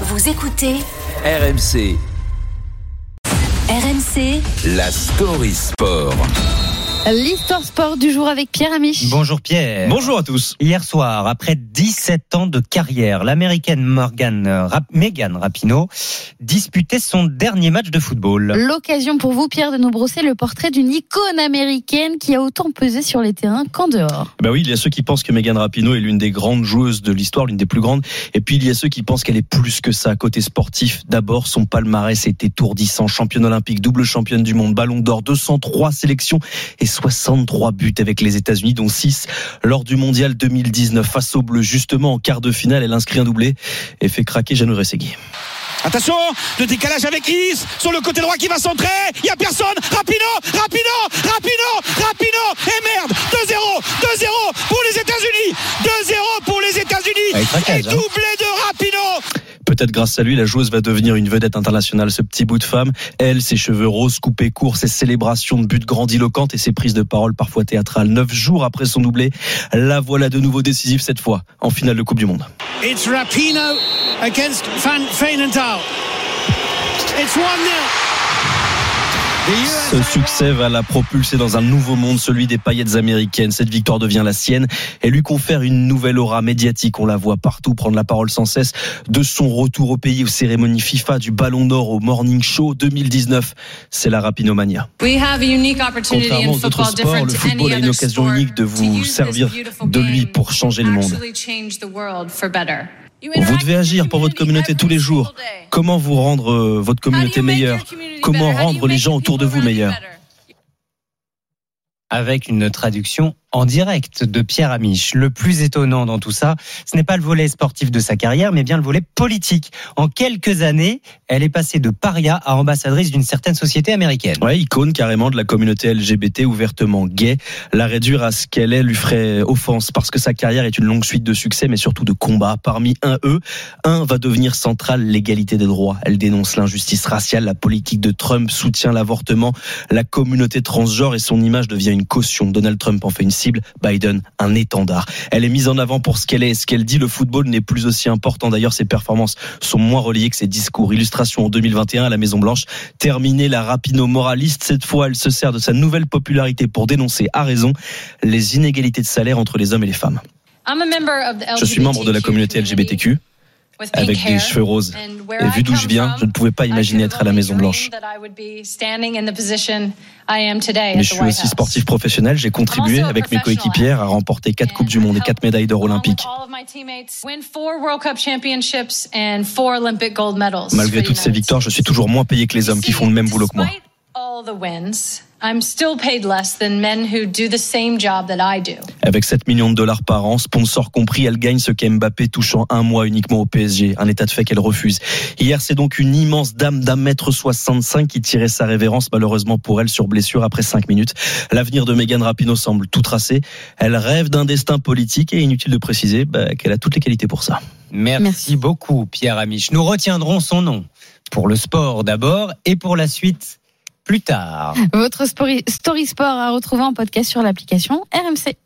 Vous écoutez RMC, RMC la story sport. L'histoire sport du jour avec Pierre Amiche. Bonjour Pierre. Bonjour à tous. Hier soir, après 17 ans de carrière, l'américaine Morgan Rap Megan Rapinoe disputait son dernier match de football. L'occasion pour vous, Pierre, de nous brosser le portrait d'une icône américaine qui a autant pesé sur les terrains qu'en dehors. Bah oui, il y a ceux qui pensent que Megan Rapinoe est l'une des grandes joueuses de l'histoire, l'une des plus grandes. Et puis il y a ceux qui pensent qu'elle est plus que ça. Côté sportif, d'abord, son palmarès est étourdissant. Championne olympique, double championne du monde, ballon d'or, 203 sélections et 63 buts avec les États-Unis, dont 6 lors du mondial 2019 face aux Bleus. Justement, en quart de finale, elle inscrit un doublé et fait craquer Jeannot Rességui. Attention, le décalage avec Is sur le côté droit qui va centrer. Il y a personne. Rapino, Rapino, Rapino, Rapino. Et merde, 2-0, 2-0 pour les États-Unis. 2-0 pour les États-Unis. Craquage, Et hein. doublé. Grâce à lui, la joueuse va devenir une vedette internationale. Ce petit bout de femme, elle, ses cheveux roses coupés courts, ses célébrations de buts grandiloquentes et ses prises de parole parfois théâtrales. Neuf jours après son doublé, la voilà de nouveau décisive cette fois en finale de Coupe du Monde. It's Rapino against Van Veenendaal. It's 1-0. Ce succès va la propulser dans un nouveau monde, celui des paillettes américaines. Cette victoire devient la sienne et lui confère une nouvelle aura médiatique. On la voit partout prendre la parole sans cesse de son retour au pays, aux cérémonies FIFA, du Ballon d'Or au Morning Show 2019. C'est la Rapinomania. Contrairement aux autres sports, le football a une occasion unique de vous servir de lui pour changer le monde. Vous devez agir pour votre communauté tous les jours. Comment vous rendre euh, votre communauté meilleure? Comment rendre les gens autour de vous meilleurs? Avec une traduction en direct de Pierre Amiche. Le plus étonnant dans tout ça, ce n'est pas le volet sportif de sa carrière, mais bien le volet politique. En quelques années, elle est passée de paria à ambassadrice d'une certaine société américaine. Ouais, icône carrément de la communauté LGBT ouvertement gay. La réduire à ce qu'elle est lui ferait offense parce que sa carrière est une longue suite de succès, mais surtout de combats. Parmi un eux, un va devenir central, l'égalité des droits. Elle dénonce l'injustice raciale, la politique de Trump, soutient l'avortement, la communauté transgenre et son image devient une caution. Donald Trump en fait une cible, Biden un étendard. Elle est mise en avant pour ce qu'elle est et ce qu'elle dit. Le football n'est plus aussi important. D'ailleurs, ses performances sont moins reliées que ses discours. Illustration en 2021 à la Maison Blanche. Terminée la rapino moraliste. Cette fois, elle se sert de sa nouvelle popularité pour dénoncer à raison les inégalités de salaire entre les hommes et les femmes. Je suis membre de la communauté LGBTQ avec des cheveux roses. Et vu d'où je viens, je ne pouvais pas imaginer être à la Maison Blanche. Mais je suis aussi sportif professionnel. J'ai contribué avec mes coéquipières à remporter quatre Coupes du Monde et quatre médailles d'or olympiques. Malgré toutes ces victoires, je suis toujours moins payé que les hommes qui font le même boulot que moi. Avec 7 millions de dollars par an, sponsor compris, elle gagne ce qu'Mbappé touche en un mois uniquement au PSG. Un état de fait qu'elle refuse. Hier, c'est donc une immense dame d'un mètre 65 qui tirait sa révérence, malheureusement pour elle, sur blessure après 5 minutes. L'avenir de Megan Rapinoe semble tout tracé. Elle rêve d'un destin politique et inutile de préciser bah, qu'elle a toutes les qualités pour ça. Merci, Merci. beaucoup, Pierre Amiche. Nous retiendrons son nom pour le sport d'abord et pour la suite plus tard. Votre story, sport à retrouver en podcast sur l'application RMC.